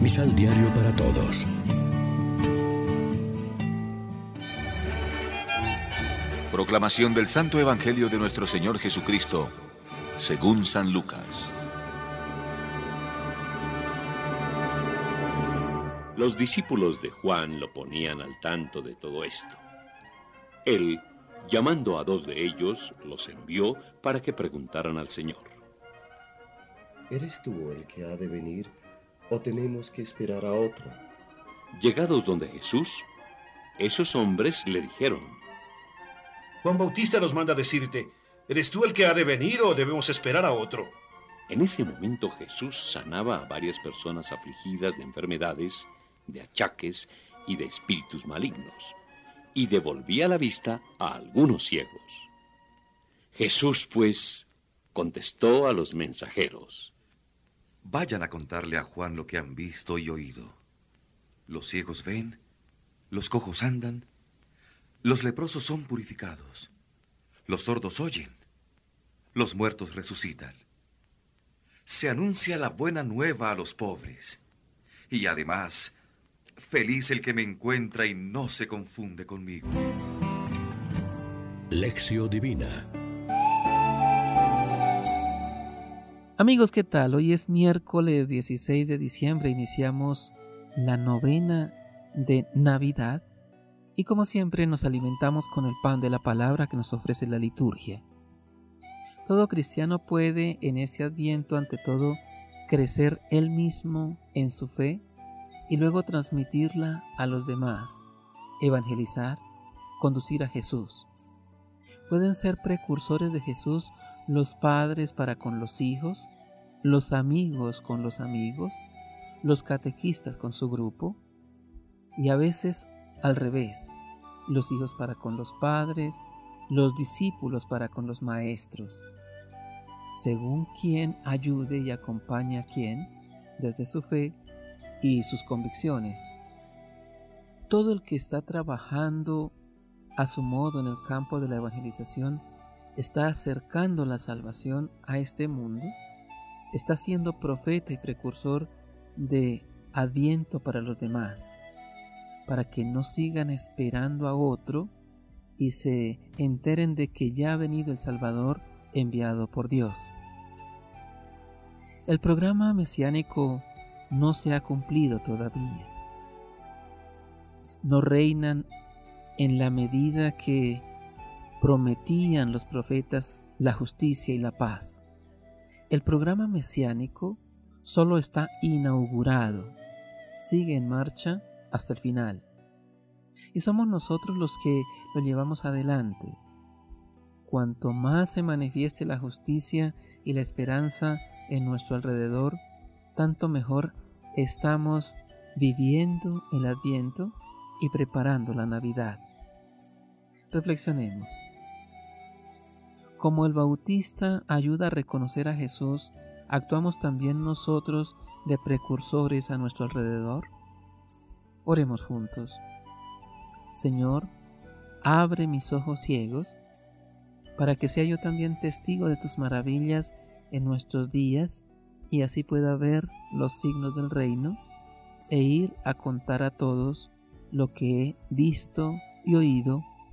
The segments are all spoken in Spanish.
Misal Diario para Todos. Proclamación del Santo Evangelio de nuestro Señor Jesucristo, según San Lucas. Los discípulos de Juan lo ponían al tanto de todo esto. Él, llamando a dos de ellos, los envió para que preguntaran al Señor. ¿Eres tú el que ha de venir o tenemos que esperar a otro? Llegados donde Jesús, esos hombres le dijeron, Juan Bautista nos manda decirte, ¿eres tú el que ha de venir o debemos esperar a otro? En ese momento Jesús sanaba a varias personas afligidas de enfermedades, de achaques y de espíritus malignos, y devolvía la vista a algunos ciegos. Jesús, pues, contestó a los mensajeros. Vayan a contarle a Juan lo que han visto y oído. Los ciegos ven, los cojos andan, los leprosos son purificados, los sordos oyen, los muertos resucitan. Se anuncia la buena nueva a los pobres. Y además, feliz el que me encuentra y no se confunde conmigo. Lección Divina Amigos, ¿qué tal? Hoy es miércoles 16 de diciembre, iniciamos la novena de Navidad y como siempre nos alimentamos con el pan de la palabra que nos ofrece la liturgia. Todo cristiano puede en este adviento ante todo crecer él mismo en su fe y luego transmitirla a los demás, evangelizar, conducir a Jesús. Pueden ser precursores de Jesús los padres para con los hijos, los amigos con los amigos, los catequistas con su grupo, y a veces al revés, los hijos para con los padres, los discípulos para con los maestros. Según quien ayude y acompañe a quien, desde su fe y sus convicciones. Todo el que está trabajando a su modo en el campo de la evangelización está acercando la salvación a este mundo, está siendo profeta y precursor de adviento para los demás, para que no sigan esperando a otro y se enteren de que ya ha venido el Salvador enviado por Dios. El programa mesiánico no se ha cumplido todavía. No reinan en la medida que prometían los profetas la justicia y la paz. El programa mesiánico solo está inaugurado, sigue en marcha hasta el final. Y somos nosotros los que lo llevamos adelante. Cuanto más se manifieste la justicia y la esperanza en nuestro alrededor, tanto mejor estamos viviendo el adviento y preparando la Navidad. Reflexionemos. Como el Bautista ayuda a reconocer a Jesús, ¿actuamos también nosotros de precursores a nuestro alrededor? Oremos juntos. Señor, abre mis ojos ciegos para que sea yo también testigo de tus maravillas en nuestros días y así pueda ver los signos del reino e ir a contar a todos lo que he visto y oído.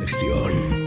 reflexión.